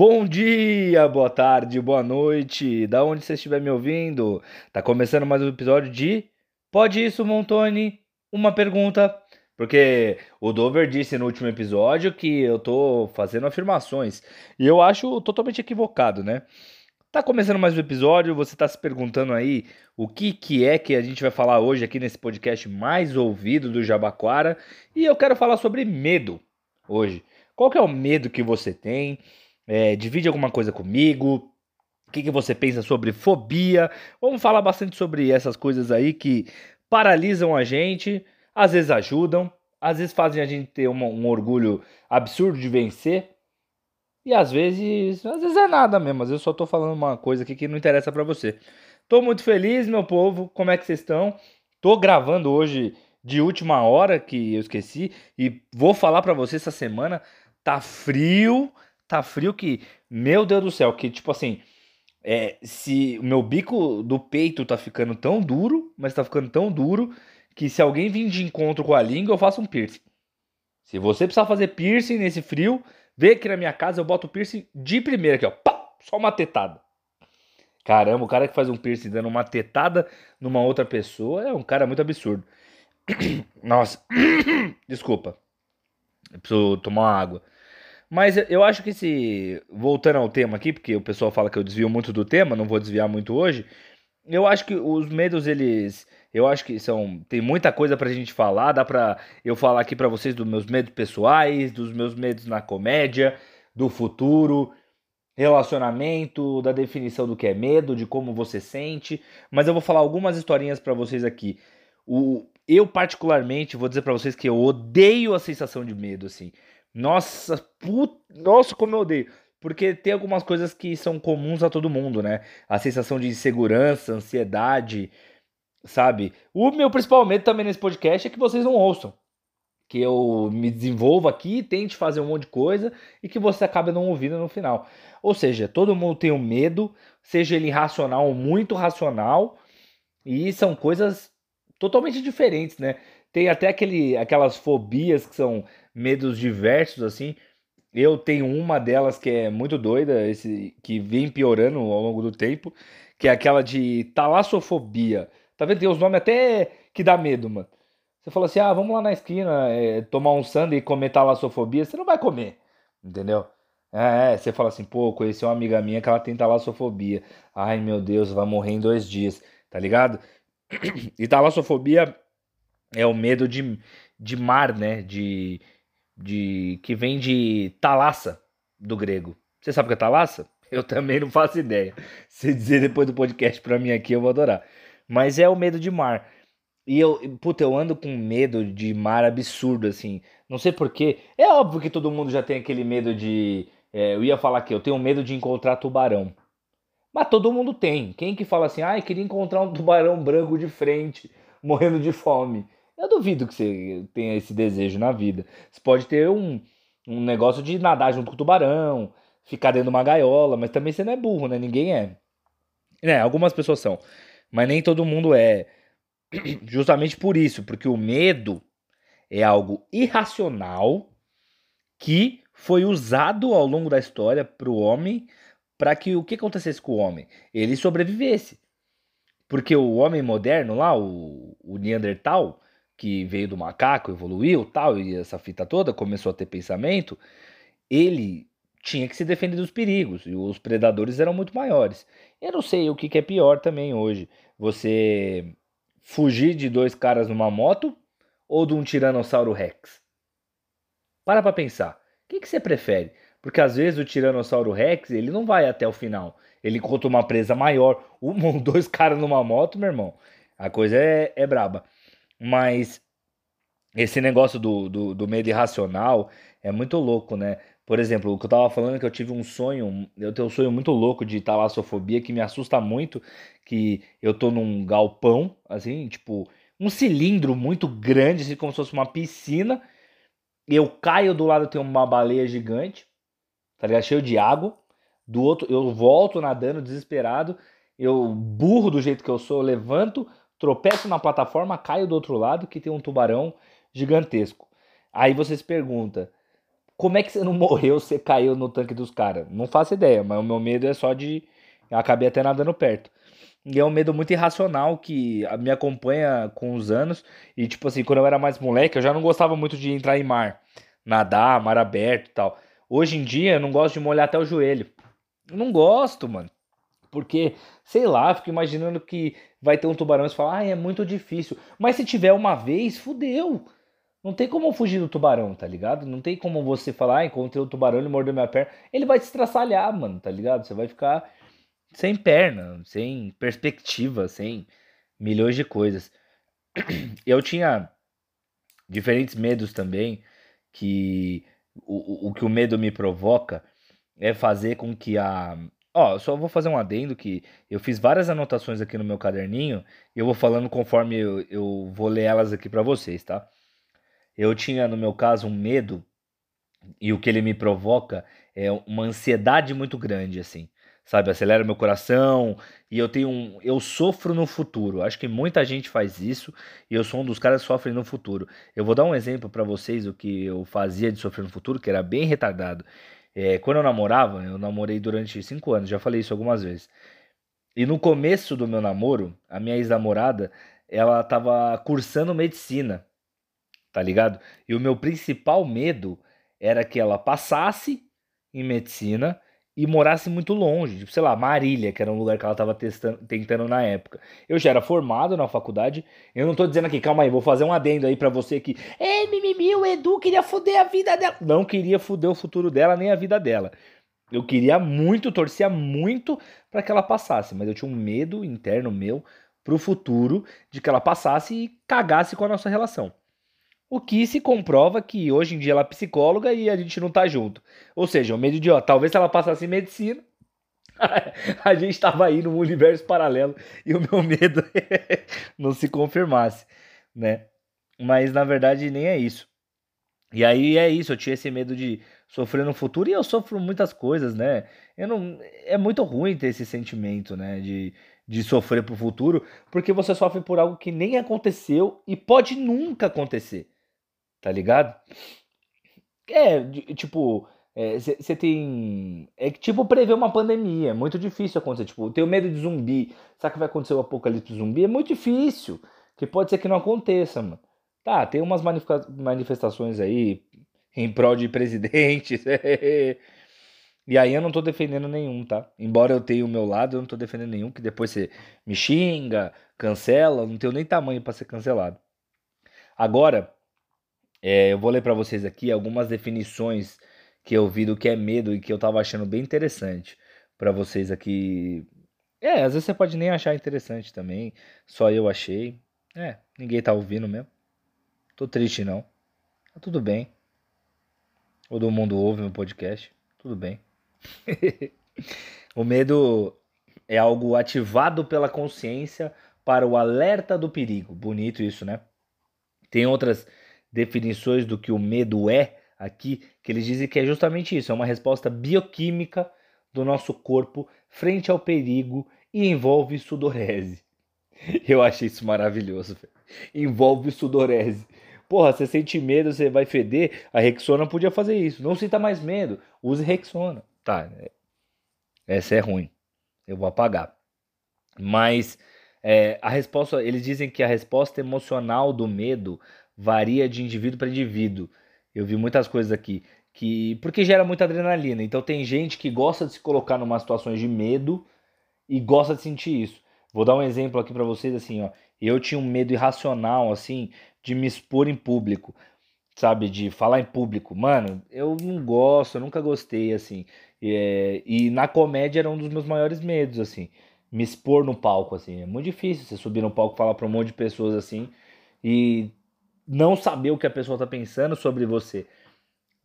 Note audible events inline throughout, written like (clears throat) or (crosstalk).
Bom dia, boa tarde, boa noite, da onde você estiver me ouvindo. Tá começando mais um episódio de Pode Isso, Montone? Uma pergunta. Porque o Dover disse no último episódio que eu tô fazendo afirmações. E eu acho totalmente equivocado, né? Tá começando mais um episódio, você tá se perguntando aí o que, que é que a gente vai falar hoje aqui nesse podcast mais ouvido do Jabaquara. E eu quero falar sobre medo hoje. Qual que é o medo que você tem? É, divide alguma coisa comigo. O que, que você pensa sobre fobia? Vamos falar bastante sobre essas coisas aí que paralisam a gente, às vezes ajudam, às vezes fazem a gente ter uma, um orgulho absurdo de vencer. E às vezes, às vezes é nada mesmo, às vezes eu só tô falando uma coisa aqui que não interessa para você. Tô muito feliz, meu povo. Como é que vocês estão? Tô gravando hoje de última hora que eu esqueci e vou falar para você essa semana. Tá frio, tá frio que, meu Deus do céu, que tipo assim, é, se o meu bico do peito tá ficando tão duro, mas tá ficando tão duro, que se alguém vir de encontro com a língua, eu faço um piercing. Se você precisar fazer piercing nesse frio, vem aqui na minha casa, eu boto o piercing de primeira aqui, ó. Pá, só uma tetada. Caramba, o cara que faz um piercing dando uma tetada numa outra pessoa é um cara muito absurdo. (coughs) Nossa, (coughs) desculpa. Eu preciso tomar uma água. Mas eu acho que se. Voltando ao tema aqui, porque o pessoal fala que eu desvio muito do tema, não vou desviar muito hoje. Eu acho que os medos, eles. Eu acho que são. Tem muita coisa pra gente falar. Dá pra eu falar aqui pra vocês dos meus medos pessoais, dos meus medos na comédia, do futuro, relacionamento, da definição do que é medo, de como você sente. Mas eu vou falar algumas historinhas pra vocês aqui. O, eu, particularmente, vou dizer pra vocês que eu odeio a sensação de medo, assim. Nossa, nossa, como eu odeio. Porque tem algumas coisas que são comuns a todo mundo, né? A sensação de insegurança, ansiedade, sabe? O meu principal medo também nesse podcast é que vocês não ouçam. Que eu me desenvolva aqui, tente fazer um monte de coisa e que você acabe não ouvindo no final. Ou seja, todo mundo tem um medo, seja ele racional ou muito racional, e são coisas totalmente diferentes, né? Tem até aquele, aquelas fobias que são medos diversos, assim. Eu tenho uma delas que é muito doida, esse que vem piorando ao longo do tempo, que é aquela de talassofobia. Tá vendo? Tem os nomes até que dá medo, mano. Você fala assim, ah, vamos lá na esquina é, tomar um sundae e comer talassofobia. Você não vai comer, entendeu? É, é, você fala assim, pô, conheci uma amiga minha que ela tem talassofobia. Ai, meu Deus, vai morrer em dois dias, tá ligado? (clears throat) E talassofobia é o medo de, de mar, né? De, de que vem de talassa do grego. Você sabe o que é talassa? Eu também não faço ideia. Se dizer depois do podcast pra mim aqui, eu vou adorar. Mas é o medo de mar. E eu, puta, eu ando com medo de mar absurdo, assim. Não sei porquê. É óbvio que todo mundo já tem aquele medo de. É, eu ia falar que eu tenho medo de encontrar tubarão. Mas todo mundo tem. Quem que fala assim, ah, queria encontrar um tubarão branco de frente, morrendo de fome? Eu duvido que você tenha esse desejo na vida. Você pode ter um, um negócio de nadar junto com o tubarão, ficar dentro de uma gaiola, mas também você não é burro, né? Ninguém é. É, algumas pessoas são, mas nem todo mundo é. (clears throat) Justamente por isso, porque o medo é algo irracional que foi usado ao longo da história para o homem para que o que acontecesse com o homem? Ele sobrevivesse. Porque o homem moderno lá, o, o Neandertal, que veio do macaco, evoluiu, tal, e essa fita toda começou a ter pensamento, ele tinha que se defender dos perigos e os predadores eram muito maiores. Eu não sei o que, que é pior também hoje, você fugir de dois caras numa moto ou de um tiranossauro rex? Para pra pensar. O que, que você prefere? Porque às vezes o tiranossauro rex ele não vai até o final. Ele encontra uma presa maior. (laughs) Um, dois caras numa moto, meu irmão. A coisa é, é braba. Mas esse negócio do, do, do, medo irracional é muito louco, né? Por exemplo, o que eu tava falando é que eu tive um sonho, eu tenho um sonho muito louco de talassofobia que me assusta muito, que eu tô num galpão, assim, tipo, um cilindro muito grande, assim como se fosse uma piscina, eu caio do lado tem uma baleia gigante, tá ligado? Cheio de água. Do outro, eu volto nadando desesperado, eu burro do jeito que eu sou, eu levanto, tropeço na plataforma, caio do outro lado que tem um tubarão gigantesco. Aí você se pergunta, Como é que você não (laughs) morreu, você caiu no tanque dos caras? Não faço ideia, mas o meu medo é só de. Eu acabei até nadando perto. E é um medo muito irracional que me acompanha com os anos. E, tipo assim, quando eu era mais moleque, eu já não gostava muito de entrar em mar, nadar, mar aberto e tal. Hoje em dia, eu não gosto de molhar até o joelho. Eu não gosto, mano. Porque, sei lá, fico imaginando que vai ter um tubarão e fala, ah, é muito difícil. Mas se tiver uma vez, fudeu. Não tem como fugir do tubarão, tá ligado? Não tem como você falar, ah, encontrei o tubarão, ele mordeu minha perna. Ele vai te estraçalhar, mano, tá ligado? Você vai ficar sem perna, sem perspectiva, sem milhões de coisas. Eu tinha diferentes medos também, que o, o que o medo me provoca é fazer com que a. Ó, só vou fazer um adendo que eu fiz várias anotações aqui no meu caderninho e eu vou falando conforme eu, eu vou ler elas aqui para vocês, tá? Eu tinha, no meu caso, um medo e o que ele me provoca é uma ansiedade muito grande, assim sabe? Acelera meu coração e eu tenho um, eu sofro no futuro. Acho que muita gente faz isso e eu sou um dos caras que sofrem no futuro. Eu vou dar um exemplo para vocês o que eu fazia de sofrer no futuro, que era bem retardado. É, quando eu namorava, eu namorei durante cinco anos, já falei isso algumas vezes. E no começo do meu namoro, a minha ex-namorada, ela tava cursando medicina, tá ligado? E o meu principal medo era que ela passasse em medicina e morasse muito longe, tipo, sei lá, Marília, que era um lugar que ela estava tentando na época. Eu já era formado na faculdade, eu não tô dizendo aqui, calma aí, vou fazer um adendo aí para você que, ei, mimimi, o Edu queria foder a vida dela. Não queria foder o futuro dela nem a vida dela. Eu queria muito, torcia muito para que ela passasse, mas eu tinha um medo interno meu pro futuro de que ela passasse e cagasse com a nossa relação. O que se comprova que hoje em dia ela é psicóloga e a gente não tá junto. Ou seja, o medo de, ó, talvez se ela passasse em medicina, (laughs) a gente estava aí num universo paralelo e o meu (laughs) medo (laughs) não se confirmasse, né? Mas na verdade nem é isso. E aí é isso, eu tinha esse medo de sofrer no futuro e eu sofro muitas coisas, né? Eu não é muito ruim ter esse sentimento, né, de de sofrer pro futuro, porque você sofre por algo que nem aconteceu e pode nunca acontecer. Tá ligado? É, tipo, você é, tem. É tipo prever uma pandemia. É muito difícil acontecer. Tipo, eu tenho medo de zumbi. Será que vai acontecer o apocalipse zumbi? É muito difícil. Que pode ser que não aconteça, mano. Tá, tem umas manifestações aí em prol de presidentes. (laughs) e aí eu não tô defendendo nenhum, tá? Embora eu tenha o meu lado, eu não tô defendendo nenhum, que depois você me xinga, cancela, não tenho nem tamanho para ser cancelado. Agora, é, eu vou ler para vocês aqui algumas definições que eu vi do que é medo e que eu tava achando bem interessante para vocês aqui. É, às vezes você pode nem achar interessante também, só eu achei. É, ninguém tá ouvindo mesmo. Tô triste não. Tá tudo bem. Todo mundo ouve meu podcast. Tudo bem. (laughs) o medo é algo ativado pela consciência para o alerta do perigo. Bonito isso, né? Tem outras definições do que o medo é aqui, que eles dizem que é justamente isso, é uma resposta bioquímica do nosso corpo frente ao perigo e envolve sudorese. (laughs) Eu achei isso maravilhoso. Envolve sudorese. Porra, você sente medo, você vai feder. A Rexona podia fazer isso. Não sinta mais medo. Use Rexona. Tá. É, essa é ruim. Eu vou apagar. Mas é, a resposta, eles dizem que a resposta emocional do medo varia de indivíduo para indivíduo. Eu vi muitas coisas aqui que porque gera muita adrenalina. Então tem gente que gosta de se colocar numa situação de medo e gosta de sentir isso. Vou dar um exemplo aqui para vocês assim, ó. Eu tinha um medo irracional assim de me expor em público, sabe, de falar em público. Mano, eu não gosto, eu nunca gostei assim. É, e na comédia era um dos meus maiores medos assim, me expor no palco assim. É muito difícil você subir no palco falar para um monte de pessoas assim e não saber o que a pessoa tá pensando sobre você,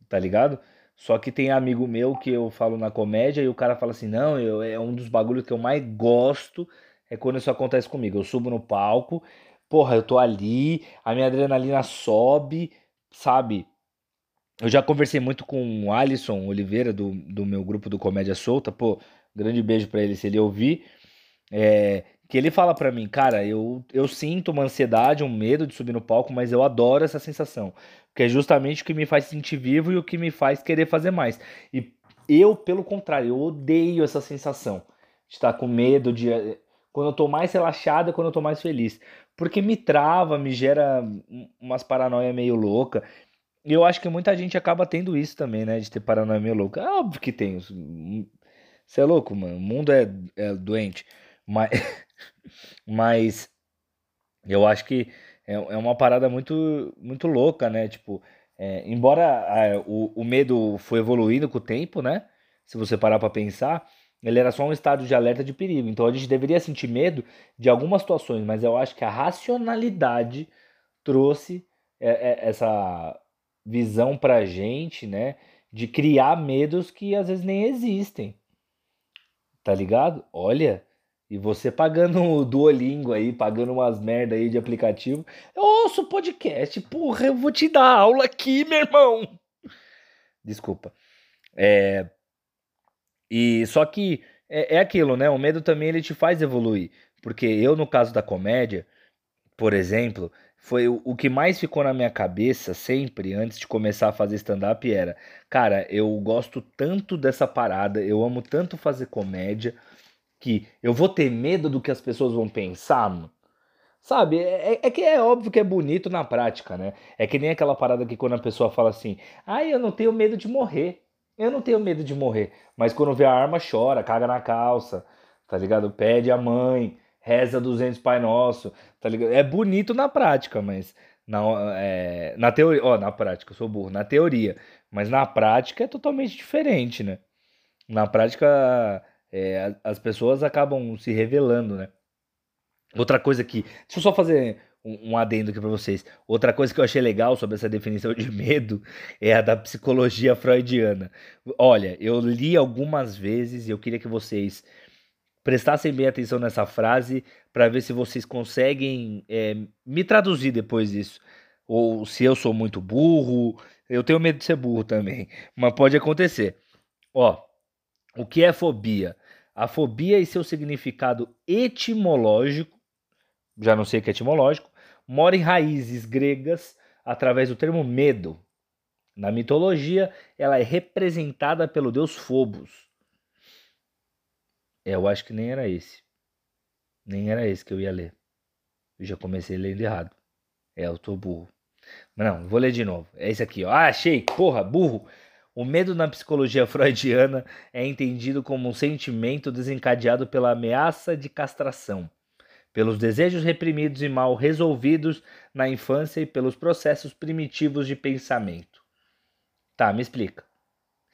tá ligado? Só que tem amigo meu que eu falo na comédia e o cara fala assim: não, eu, é um dos bagulhos que eu mais gosto é quando isso acontece comigo. Eu subo no palco, porra, eu tô ali, a minha adrenalina sobe, sabe? Eu já conversei muito com o Alisson Oliveira, do, do meu grupo do Comédia Solta, pô, grande beijo para ele se ele ouvir. É, que ele fala para mim, cara, eu, eu sinto uma ansiedade, um medo de subir no palco, mas eu adoro essa sensação. Que é justamente o que me faz sentir vivo e o que me faz querer fazer mais. E eu, pelo contrário, eu odeio essa sensação de estar com medo, de quando eu tô mais relaxado, quando eu tô mais feliz. Porque me trava, me gera umas paranoia meio louca. E eu acho que muita gente acaba tendo isso também, né? De ter paranoia meio louca. É óbvio que tem. Você é louco, mano. O mundo é, é doente. Mas, (laughs) mas eu acho que é, é uma parada muito, muito louca, né? Tipo, é, embora a, o, o medo foi evoluindo com o tempo, né? Se você parar pra pensar, ele era só um estado de alerta de perigo. Então a gente deveria sentir medo de algumas situações, mas eu acho que a racionalidade trouxe é, é, essa visão pra gente, né? De criar medos que às vezes nem existem. Tá ligado? Olha, e você pagando o Duolingo aí, pagando umas merda aí de aplicativo. Eu ouço podcast, porra, eu vou te dar aula aqui, meu irmão. Desculpa. É, e só que é, é aquilo, né? O medo também ele te faz evoluir. Porque eu, no caso da comédia, por exemplo, foi o, o que mais ficou na minha cabeça sempre, antes de começar a fazer stand-up, era: cara, eu gosto tanto dessa parada, eu amo tanto fazer comédia, que eu vou ter medo do que as pessoas vão pensar, mano. Sabe, é, é, é, que é óbvio que é bonito na prática, né? É que nem aquela parada que quando a pessoa fala assim, ai, eu não tenho medo de morrer. Eu não tenho medo de morrer, mas quando vê a arma chora, caga na calça, tá ligado? Pede a mãe, reza 200 Pai Nosso, tá ligado? É bonito na prática, mas na, é, na teoria, ó, na prática, eu sou burro, na teoria, mas na prática é totalmente diferente, né? Na prática, é, as pessoas acabam se revelando, né? Outra coisa que, deixa eu só fazer um, adendo aqui para vocês. Outra coisa que eu achei legal sobre essa definição de medo (laughs) é a da psicologia freudiana. Olha, eu li algumas vezes e eu queria que vocês prestassem bem atenção nessa frase para ver se vocês conseguem é, me traduzir depois disso. Ou se eu sou muito burro, eu tenho medo de ser burro também, (laughs) mas pode acontecer. Ó, o que é fobia? A fobia e seu significado etimológico, já não sei que é etimológico, mora em raízes gregas através do termo medo. Na mitologia, ela é representada pelo deus Phobos. É, eu acho que nem era esse. Nem era esse que eu ia ler. Eu já comecei lendo errado. É, eu tô burro. Não, vou ler de novo. É esse aqui, ó. Ah, achei! Porra, burro! O medo na psicologia (laughs) freudiana é entendido como um sentimento desencadeado pela ameaça de castração, pelos desejos reprimidos e mal resolvidos na infância e pelos processos primitivos de pensamento. Tá, me explica.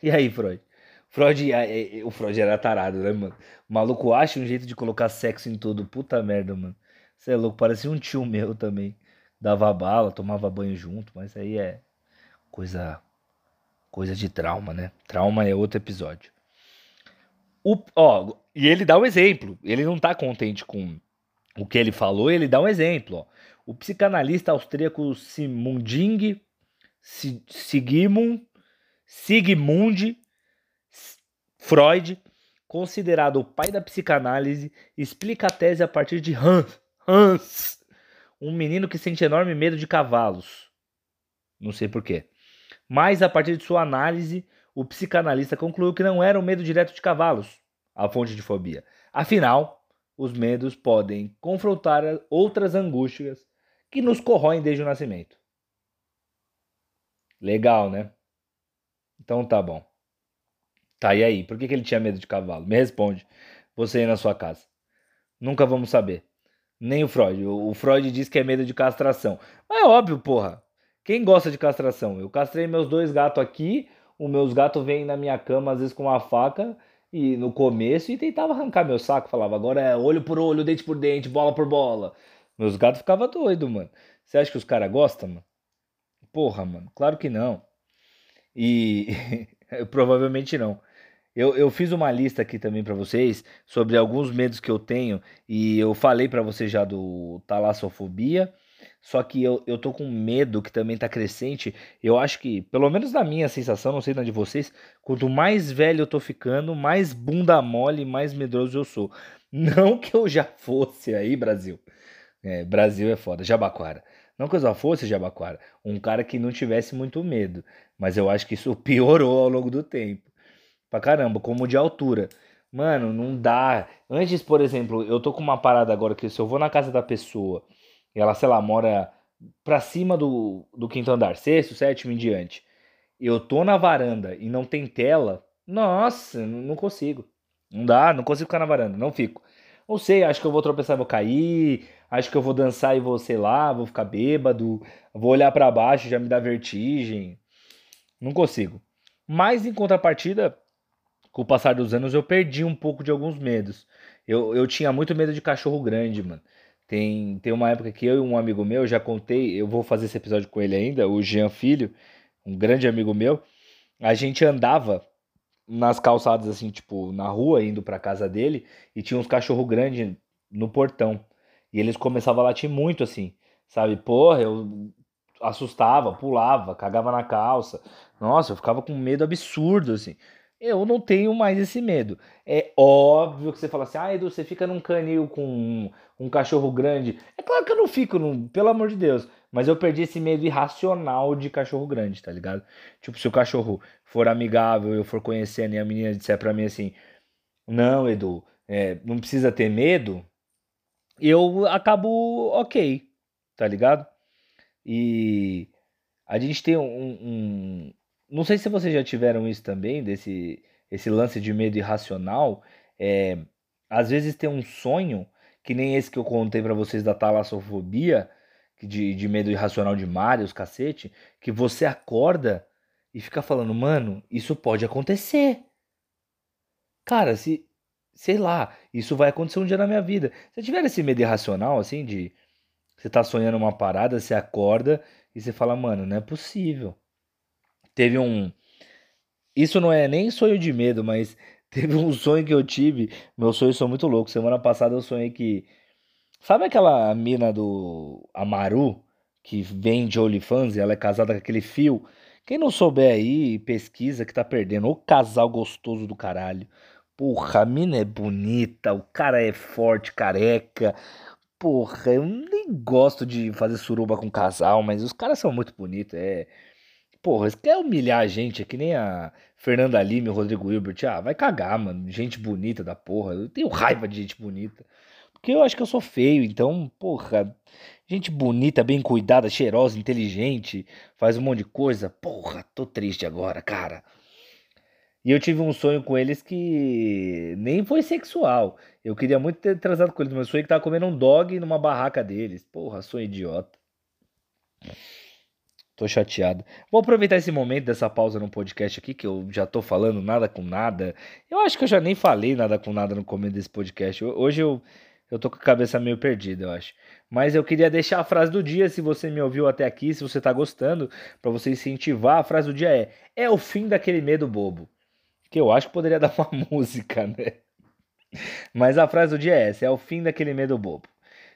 E aí, Freud? Freud, é, é, o Freud era tarado, né, mano? O maluco acha um jeito de colocar sexo em tudo. Puta merda, mano. Você é louco, parecia um tio meu também. Dava bala, tomava banho junto, mas aí é coisa coisa de trauma, né? Trauma é outro episódio. O, ó, e ele dá um exemplo. Ele não tá contente com o que ele falou, ele dá um exemplo. Ó. O psicanalista austríaco Simunding Sigmund, Sigmund Freud, considerado o pai da psicanálise, explica a tese a partir de Hans, Hans um menino que sente enorme medo de cavalos. Não sei porquê. Mas a partir de sua análise, o psicanalista concluiu que não era o medo direto de cavalos a fonte de fobia. Afinal, os medos podem confrontar outras angústias que nos corroem desde o nascimento. Legal, né? Então tá bom. Tá, e aí? Por que, que ele tinha medo de cavalo? Me responde. Você aí na sua casa. Nunca vamos saber. Nem o Freud. O Freud diz que é medo de castração. Mas é óbvio, porra. Quem gosta de castração? Eu castrei meus dois gatos aqui. Os meus gatos vêm na minha cama, às vezes com uma faca e no começo e tentava arrancar meu saco, falava, agora é olho por olho, dente por dente, bola por bola. Meus gatos ficavam doidos, mano. Você acha que os caras gostam, mano? Porra, mano, claro que não. E (laughs) provavelmente não. Eu, eu fiz uma lista aqui também para vocês sobre alguns medos que eu tenho e eu falei para vocês já do talassofobia só que eu, eu tô com medo que também tá crescente. Eu acho que, pelo menos na minha sensação, não sei na de vocês, quanto mais velho eu tô ficando, mais bunda mole, mais medroso eu sou. (laughs) Não que eu já fosse aí, Brasil. É, Brasil é foda, Jabaquara. Não que eu já fosse Jabaquara, um cara que não tivesse muito medo. Mas eu acho que isso (laughs) piorou ao longo do tempo. Pra caramba, como de altura. Mano, não dá. Antes, por exemplo, eu tô com uma parada agora que se eu vou na casa da pessoa ela, sei lá, mora pra cima do, do quinto andar, sexto, sétimo em diante, eu tô na varanda e não tem tela, nossa, não consigo. Não dá, não consigo ficar na varanda, não fico. Não sei, acho que eu vou tropeçar e vou cair, acho que eu vou dançar e vou, sei lá, vou ficar bêbado, vou olhar para baixo, já me dá vertigem. Não consigo. Mas em contrapartida, com o passar dos anos, eu perdi um pouco de alguns medos. Eu, eu tinha muito medo de cachorro grande, mano. Tem, tem uma época que eu e um amigo meu, já contei, eu vou fazer esse episódio com ele ainda, o Jean Filho, um grande amigo meu. A gente andava nas calçadas, assim, tipo, na rua, indo pra casa dele, e tinha uns cachorro grande no portão. E eles começavam a latir muito, assim, sabe? Porra, eu assustava, pulava, cagava na calça. Nossa, eu ficava com medo absurdo, assim eu não tenho mais esse medo. É óbvio que você fala assim, ah, Edu, você fica num canil com um, um cachorro grande. É claro que eu não fico, pelo amor de Deus. Mas eu perdi esse medo irracional de cachorro grande, tá ligado? Tipo, se o cachorro for amigável, eu for conhecendo e a menina disser pra mim assim, não, Edu, é, não precisa ter medo, eu acabo ok, tá ligado? E a gente tem um, um não sei se vocês já tiveram isso também, desse esse lance de medo irracional. É, às vezes tem um sonho, que nem esse que eu contei para vocês da talassofobia, de, de medo irracional de Mario, os cacete, que você acorda e fica falando, mano, isso pode acontecer. Cara, se, sei lá, isso vai acontecer um dia na minha vida. Se tiver esse medo irracional, assim, de você tá sonhando uma parada, você acorda e você fala, mano, não é possível. Teve um. Isso não é nem sonho de medo, mas (laughs) teve um sonho que eu tive. Meus sonhos são muito loucos. Semana passada eu sonhei que. Sabe aquela mina do Amaru, que vem de OnlyFans e ela é casada com aquele fio? Quem não souber aí, pesquisa que tá perdendo. O casal gostoso do caralho. Porra, a mina é bonita, o cara é forte, careca. Porra, eu nem gosto de fazer suruba com casal, mas os caras são muito bonitos. É. Porra, você quer humilhar a gente, é que nem a Fernanda Lima e o Rodrigo Hilbert. Ah, vai cagar, mano. Gente bonita da porra. Eu tenho raiva de gente bonita. Porque eu acho que eu sou feio, então, porra. Gente bonita, bem cuidada, cheirosa, inteligente, faz um monte de coisa. Porra, tô triste agora, cara. E eu tive um sonho com eles que nem foi sexual. Eu queria muito ter transado com eles, mas sonhei que tava comendo um dog numa barraca deles. Porra, sonho idiota. Tô chateado. Vou aproveitar esse momento dessa pausa no podcast aqui, que eu já tô falando nada com nada. Eu acho que eu já nem falei nada com nada no começo desse podcast. Hoje eu, eu tô com a cabeça meio perdida, eu acho. Mas eu queria deixar a frase do dia, se você me ouviu até aqui, se você tá gostando, para você incentivar. A frase do dia é: É o fim daquele medo bobo. Que eu acho que poderia (laughs) dar uma música, né? Mas a frase do dia é essa: É o fim daquele medo bobo.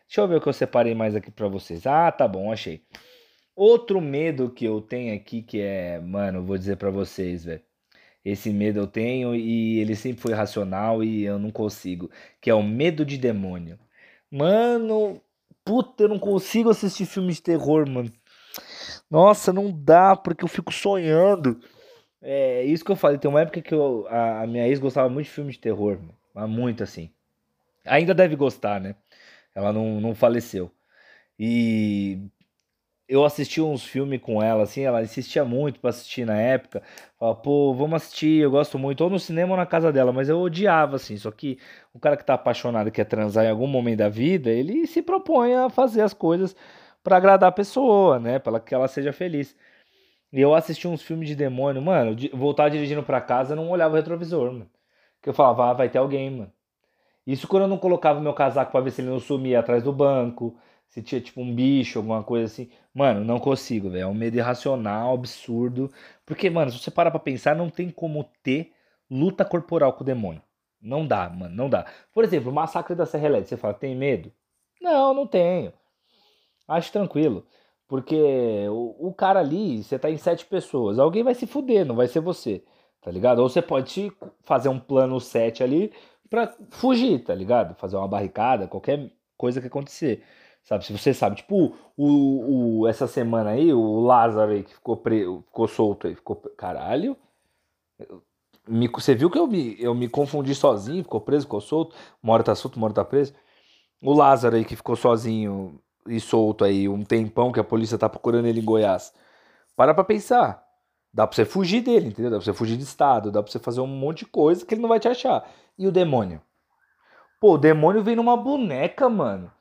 Deixa eu ver o que eu separei mais aqui para vocês. Ah, tá bom, achei. Outro medo que eu tenho aqui, que é, mano, vou dizer para vocês, velho. Esse medo eu tenho e ele sempre foi racional e eu não consigo. Que é o medo de demônio. Mano, puta, eu não consigo assistir filme de terror, mano. Nossa, não dá, porque eu fico sonhando. É isso que eu falei. Tem uma época que eu, a, a minha ex gostava muito de filme de terror. Mas muito assim. Ainda deve gostar, né? Ela não, não faleceu. E eu assisti uns filmes com ela, assim, ela insistia muito pra assistir na época. Falava, pô, vamos assistir, eu gosto muito, ou no cinema ou na casa dela, mas eu odiava, assim. Só que o cara que tá apaixonado, quer transar em algum momento da vida, ele se propõe a fazer as coisas para agradar a pessoa, né? Pra que ela seja feliz. E eu assisti uns filmes de demônio, mano, voltar dirigindo pra casa, eu não olhava o retrovisor, mano. Que eu falava, ah, vai ter alguém, mano. Isso quando eu não colocava meu casaco pra ver se ele não sumia atrás do banco se tinha tipo um bicho, alguma coisa assim. Mano, não consigo, velho. É um medo irracional, absurdo. Porque, mano, se você parar pra pensar, não tem como ter luta corporal com o demônio. Não dá, mano, não dá. Por exemplo, o massacre da Serra Elétrica, você fala, tem medo? Não, não tenho. Acho tranquilo. Porque o, o cara ali, você tá em sete pessoas. Alguém vai se fuder, não vai ser você. Tá ligado? Ou você pode fazer um plano 7 ali, pra fugir, tá ligado? Fazer uma barricada, qualquer coisa que acontecer. Sabe, se você sabe, tipo, o, o, essa semana aí, o Lázaro aí que ficou, pre, ficou solto aí, ficou. Caralho. Me, você viu que eu me, eu me confundi sozinho, ficou preso, ficou solto. Uma hora tá solto, uma hora tá preso. O Lázaro aí que ficou sozinho e solto aí um tempão que a polícia tá procurando ele em Goiás. Para pra pensar. Dá pra você fugir dele, entendeu? Dá pra você fugir de estado, dá pra você fazer um monte de coisa que ele não vai te achar. E o demônio? Pô, o demônio vem numa boneca, mano.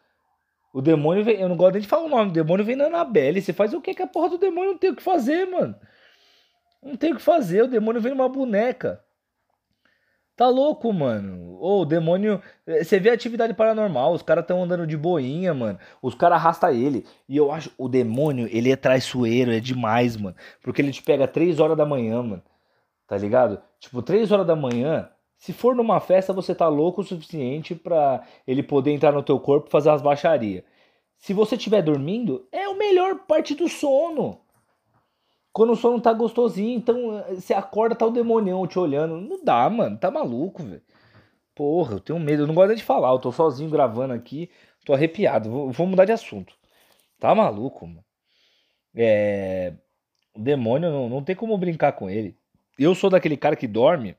O demônio vem. Eu não gosto nem de falar o nome. O demônio vem na Anabelle. Você faz o que que a porra do demônio não tem o que fazer, mano? Não tem o que fazer. O demônio vem numa boneca. Tá louco, mano. Ô, o demônio. Eh, você vê atividade paranormal, os caras tão andando de boinha, mano. Os caras arrastam ele. E eu acho. O demônio, ele é traiçoeiro, é demais, mano. Porque ele te pega 3 horas da manhã, mano. Tá ligado? Tipo, 3 horas da manhã. Se for numa festa, você tá louco o suficiente pra ele poder entrar no teu corpo e fazer as baixarias. Se você estiver dormindo, é a melhor parte do sono. Quando o sono tá gostosinho, então eh, você acorda, tá o demonião te olhando. Não dá, mano. Tá maluco, velho. Porra, eu tenho medo. Eu não gosto nem de falar. Eu tô sozinho gravando aqui. Tô arrepiado. Vou, vou mudar de assunto. Tá maluco, mano. É. O demônio não, não tem como brincar com ele. Eu sou daquele cara que dorme,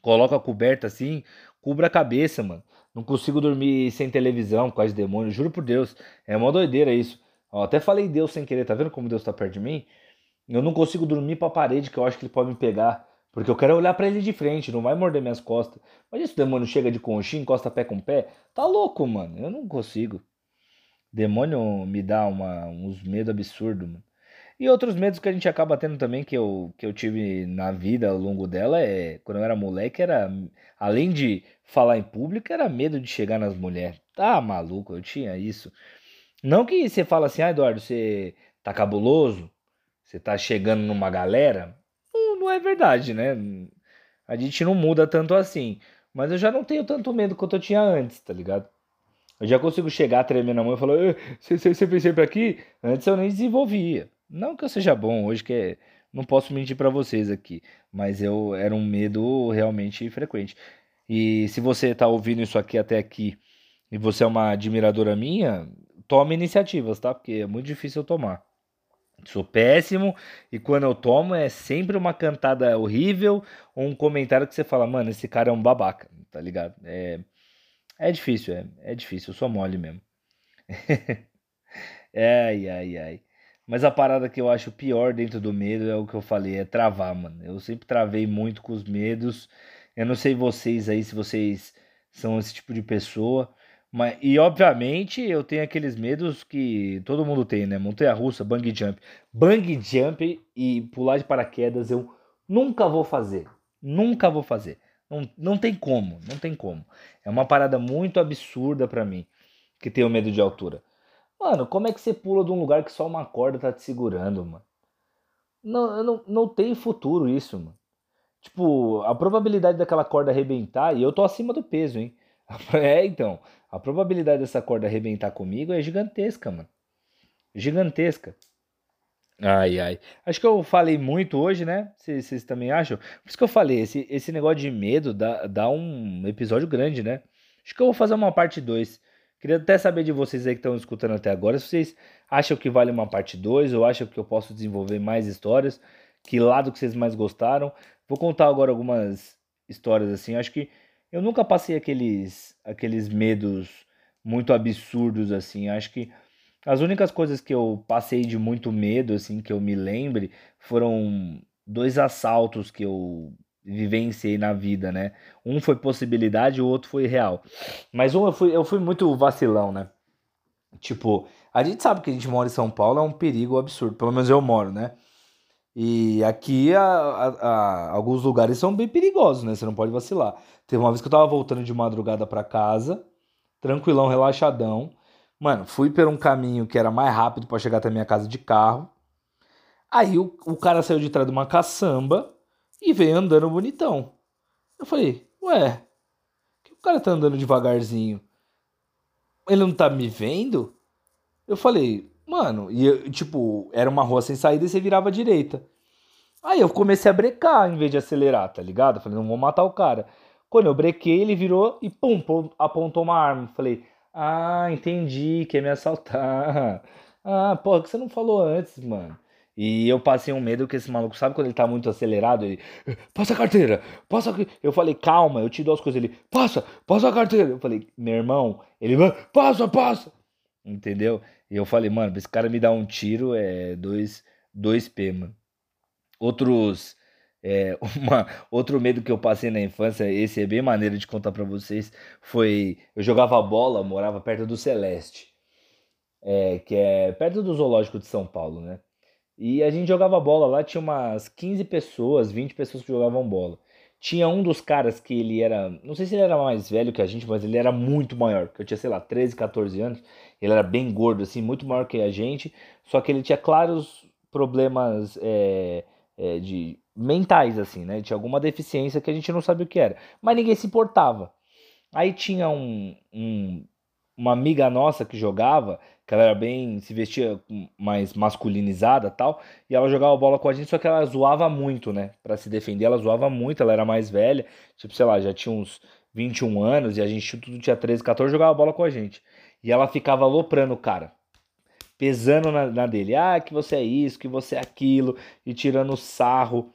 coloca a coberta assim, cubra a cabeça, mano. Não consigo dormir sem televisão de demônio. Juro por Deus. É uma doideira isso. Ó, até falei Deus sem querer. Tá vendo como Deus tá perto de mim? Eu não consigo dormir pra parede, que eu acho que ele pode me pegar. Porque eu quero olhar para ele de frente, não vai morder minhas costas. Mas esse demônio chega de conchinha, encosta pé com pé. Tá louco, mano. Eu não consigo. Demônio me dá uma, uns medos absurdos, mano. E outros medos que a gente acaba tendo também, que eu, que eu tive na vida ao longo dela, é quando eu era moleque, era. Além de falar em público, era medo de chegar nas mulheres. Tá maluco, eu tinha isso. Não que você fala assim, ah, Eduardo, você tá cabuloso, você tá chegando numa galera, não, não é verdade, né? A gente não muda tanto assim. Mas eu já não tenho tanto medo quanto eu tinha antes, tá ligado? Eu já consigo chegar, tremer na mão e falar, você, fez sempre aqui? Antes eu nem desenvolvia. Não que eu seja bom hoje, que é, não posso mentir para vocês aqui, mas eu era um medo realmente frequente. E se você tá ouvindo isso aqui até aqui e você é uma admiradora minha, tome iniciativas, tá? Porque é muito difícil eu tomar. Sou péssimo e quando eu tomo é sempre uma cantada horrível ou um comentário que você fala, mano, esse cara é um babaca, tá ligado? É, é difícil, é, é difícil, eu sou mole mesmo. (laughs) ai, ai, ai. Mas a parada que eu acho pior dentro do medo é o que eu falei, é travar, mano. Eu sempre travei muito com os medos. Eu não sei vocês aí se vocês são esse tipo de pessoa, mas, e obviamente eu tenho aqueles medos que todo mundo tem, né? Montanha russa, bang jump. Bang jump e pular de paraquedas eu nunca vou fazer. Nunca vou fazer. Não, não tem como, não tem como. É uma parada muito absurda para mim, que tenho medo de altura. Mano, como é que você pula de um lugar que só uma corda tá te segurando, mano? Não, não, não tem futuro isso, mano. Tipo, a probabilidade daquela corda arrebentar, e eu tô acima do peso, hein? (laughs) É, então, a probabilidade dessa corda arrebentar comigo é gigantesca, mano. Gigantesca. Ai, ai. Acho que eu falei muito hoje, né? Vocês também acham? Por isso que eu falei, esse, esse negócio de medo dá, dá um episódio grande, né? Acho que eu vou fazer uma parte 2. Queria até saber de vocês aí que estão escutando até agora, se vocês acham que vale uma parte 2 ou acham que eu posso desenvolver mais histórias, que lado que vocês mais gostaram. Vou contar agora algumas histórias assim, acho que eu nunca passei aqueles, aqueles medos muito absurdos assim. Acho que as únicas coisas que eu passei de muito medo, assim, que eu me lembre, foram dois assaltos que eu vivenciei na vida, né? Um foi possibilidade, o outro foi real. Mas um eu fui, eu fui muito vacilão, né? Tipo, a gente sabe que a gente mora em São Paulo é um perigo absurdo, pelo menos eu moro, né? E aqui a, a, a, alguns lugares são bem perigosos, né? Você não pode vacilar. Teve uma vez que eu tava voltando de madrugada para casa, tranquilão, relaxadão. Mano, fui por um caminho que era mais rápido para chegar até minha casa de carro. Aí o, o cara saiu de trás de uma caçamba e veio andando bonitão. Eu falei, ué, que o cara tá andando devagarzinho? Ele não tá me vendo? Eu falei, mano, e eu, tipo, era uma rua sem saída e você virava à direita. Aí eu comecei a brecar em vez de acelerar, tá ligado? Eu falei, não vou matar o cara. Quando eu brequei, ele virou e pum, apontou uma arma. Falei, ah, entendi, quer me assaltar. (laughs) Ah, pô, que você não falou antes, mano. E eu passei um medo que esse maluco, sabe quando ele tá muito acelerado? Ele, passa a carteira, passa. Eu falei, calma, eu te dou as coisas. Ele, passa, passa a carteira. Eu falei, meu irmão, ele, passa, passa. Entendeu? E eu falei, mano, esse cara me dá um tiro, é 2, 2P, mano. Outros. É, (laughs) uma, outro medo que eu passei na infância, esse é bem maneiro de contar para vocês, foi. Eu jogava bola, morava perto do Celeste, é, que é perto do Zoológico de São Paulo, né? E a gente jogava bola lá, tinha umas 15 pessoas, 20 pessoas que jogavam bola. Tinha um dos caras que ele era, não sei se ele era mais velho que a gente, mas ele era muito maior, que eu tinha, sei lá, 13, 14 anos. Ele era bem gordo, assim, muito maior que a gente, só que ele tinha claros problemas é, é, de mentais, assim, né? Tinha alguma deficiência que a gente não sabia o que era. Mas ninguém se importava. Aí tinha um, um uma amiga nossa que jogava, que ela era bem, se vestia mais masculinizada tal, e ela jogava bola com a gente, só que ela zoava muito, né? Para se defender, ela zoava muito, ela era mais velha, tipo, sei lá, já tinha uns 21 anos e a gente tudo tinha 13, 14, jogava bola com a gente. E ela ficava aloprando o cara, pesando na, na dele, ah, que você é isso, que você é aquilo, e tirando sarro.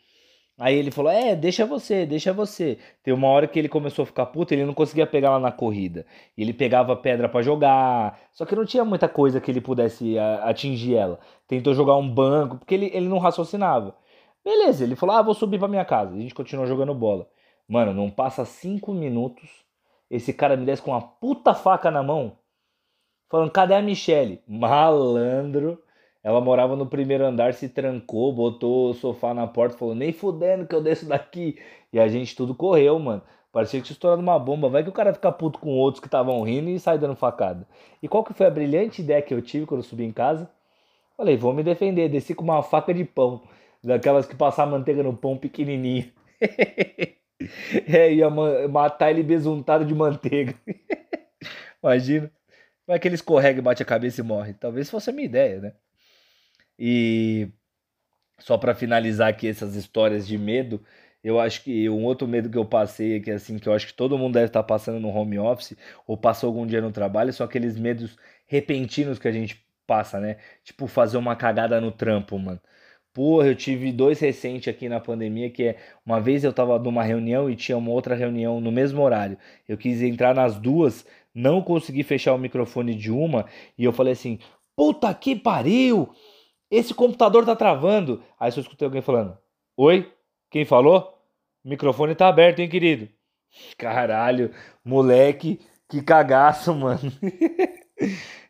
Aí ele falou: É, deixa você, deixa você. Tem uma hora que ele começou a ficar puto, ele não conseguia pegar lá na corrida. Ele pegava pedra para jogar, só que não tinha muita coisa que ele pudesse atingir ela. Tentou jogar um banco, porque ele, ele não raciocinava. Beleza, ele falou: Ah, vou subir pra minha casa. A gente continuou jogando bola. Mano, não passa cinco minutos, esse cara me desce com uma puta faca na mão, falando: Cadê a Michelle? Malandro. Ela morava no primeiro andar, se trancou, botou o sofá na porta, falou: nem fudendo que eu desço daqui. E a gente tudo correu, mano. Parecia que tinha estourado uma bomba. Vai que o cara fica puto com outros que estavam rindo e sai dando facada. E qual que foi a brilhante ideia que eu tive quando eu subi em casa? Falei, vou me defender. Desci com uma faca de pão. Daquelas que passar manteiga no pão pequenininho. (laughs) é, ia matar ele besuntado de manteiga. (laughs) Imagina. Vai que ele escorrega e bate a cabeça e morre. Talvez fosse a minha ideia, né? E só para finalizar aqui essas histórias de medo, eu acho que um outro medo que eu passei aqui, assim, que eu acho que todo mundo deve estar tá passando no home office, ou passou algum dia no trabalho, são aqueles medos repentinos que a gente passa, né? Tipo, fazer uma cagada no trampo, mano. Porra, eu tive dois recentes aqui na pandemia, que é uma vez eu tava numa reunião e tinha uma outra reunião no mesmo horário. Eu quis entrar nas duas, não consegui fechar o microfone de uma, e eu falei assim: puta que pariu! Esse computador tá travando. Aí só escutei alguém falando: Oi? Quem falou? O microfone tá aberto, hein, querido? Caralho, moleque, que cagaço, (laughs) mano.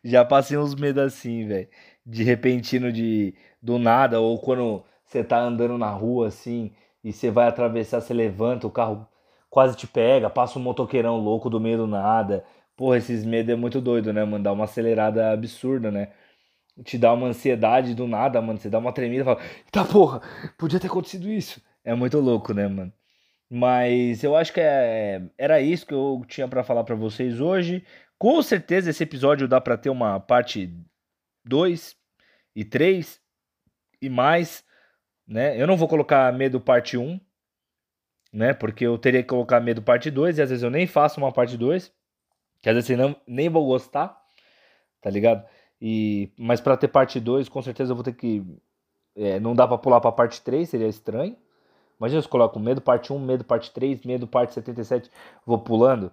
Já passei uns medos assim, velho. De repentino, de do nada, ou quando você tá andando na rua assim e você vai atravessar, você levanta, o carro quase te pega, passa um motoqueirão louco do meio do nada. Porra, esses medos é muito doido, né, mano? Dá uma acelerada absurda, né? Te dá uma ansiedade do nada, mano. Você dá uma tremida e fala, tá porra, podia ter acontecido isso. É muito louco, né, mano? Mas eu acho que é, era isso que eu tinha para falar para vocês hoje. Com certeza esse episódio dá para ter uma parte 2 e 3 e mais, né? Eu não vou colocar medo parte 1, né? Porque eu teria que colocar medo parte 2 e às vezes eu nem faço uma parte 2, que às vezes eu não, nem vou gostar, tá ligado? E, mas para ter parte 2, com certeza eu vou ter que. É, não dá para pular para parte 3, seria estranho. Imagina se coloco medo parte 1, medo parte 3, medo parte 77, vou pulando.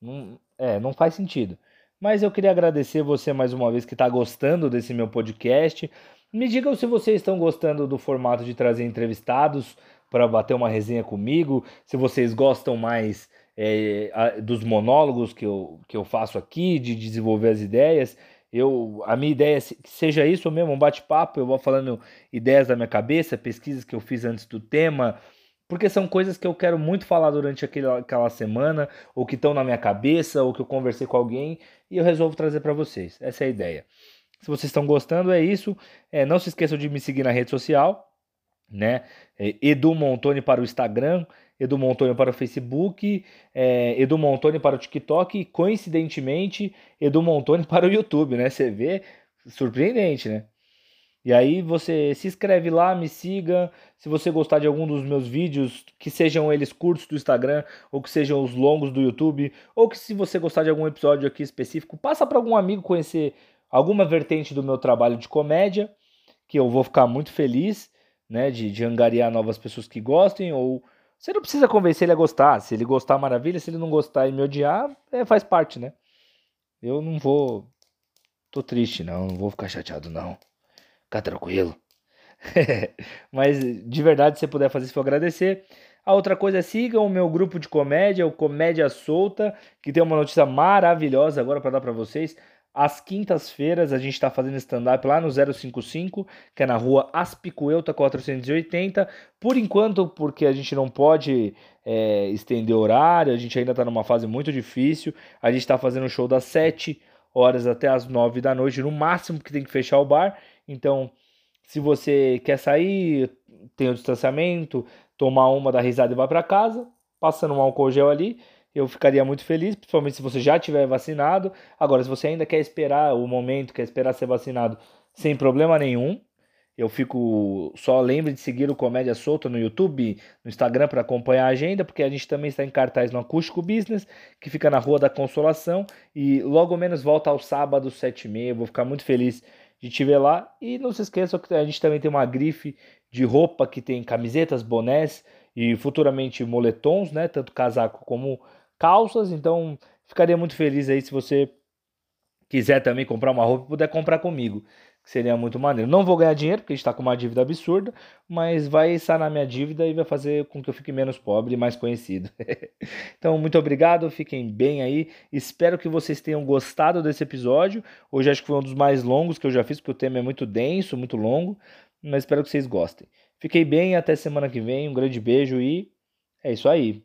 Não, é, não faz sentido. Mas eu queria agradecer você mais uma vez que está gostando desse meu podcast. Me digam se vocês estão gostando do formato de trazer entrevistados para bater uma resenha comigo, se vocês gostam mais é, dos monólogos que eu, que eu faço aqui, de desenvolver as ideias. Eu, a minha ideia é que seja isso mesmo, um bate-papo, eu vou falando ideias da minha cabeça, pesquisas que eu fiz antes do tema, porque são coisas que eu quero muito falar durante aquela, aquela semana, ou que estão na minha cabeça, ou que eu conversei com alguém, e eu resolvo trazer para vocês. Essa é a ideia. Se vocês estão gostando, é isso. É, não se esqueçam de me seguir na rede social, né? É, Edu Montoni para o Instagram, Edu Montoni para o Facebook, é, Edu Montoni para o TikTok e, coincidentemente, Edu Montoni (laughs) para o YouTube, né? Você vê, surpreendente, né? E aí você se inscreve lá, me siga. Se você gostar de algum dos meus vídeos, que sejam eles curtos do Instagram, ou que sejam os longos do YouTube, ou que se você gostar de algum episódio aqui específico, passa para algum amigo conhecer alguma vertente do meu trabalho de comédia, que eu vou ficar muito feliz, né, de, de angariar novas pessoas que gostem, ou você não precisa convencer ele a gostar. Se ele gostar, maravilha. Se ele não gostar e me odiar, é, faz parte, né? Eu não vou. Tô triste, não. Não vou ficar chateado, não. Fica tranquilo. (laughs) Mas de verdade, se você puder fazer isso, eu agradecer. A outra coisa é sigam o meu grupo de comédia, o Comédia Solta, que tem uma notícia maravilhosa agora para dar para vocês. Às quintas-feiras a gente está fazendo stand-up lá no 055, que é na rua Aspicuelta 480. Por enquanto, porque a gente não pode é, estender horário, a gente ainda está numa fase muito difícil. A gente está fazendo show das 7 horas até as 9 da noite, no máximo que tem que fechar o bar. Então, se você quer sair, tem o distanciamento, tomar uma da risada e vai para casa, passando um álcool gel ali, eu ficaria muito feliz, principalmente se você já tiver vacinado. Agora, se você ainda quer esperar o momento, quer esperar ser vacinado, sem problema nenhum. Eu fico. Só lembre de seguir o Comédia Solta no YouTube, no Instagram para acompanhar a agenda, porque a gente também está em cartaz no Acústico Business, que fica na Rua da Consolação. E logo menos volta ao sábado, 7h30. Vou ficar muito feliz de te ver lá. E não se esqueça que a gente também tem uma grife de roupa que tem camisetas, bonés e futuramente moletons, né? Tanto casaco como calças. Então ficaria muito feliz aí se você quiser também comprar uma roupa, puder comprar comigo que seria muito maneiro. Não vou ganhar dinheiro, porque a gente está com uma dívida absurda, mas vai sanar minha dívida e vai fazer com que eu fique menos pobre e mais conhecido. (laughs) então, muito obrigado, fiquem bem aí. Espero que vocês tenham gostado desse episódio. Hoje acho que foi um dos mais longos que eu já fiz, porque o tema é muito denso, muito longo, mas espero que vocês gostem. Fiquei bem, até semana que vem. Um grande beijo e é isso aí.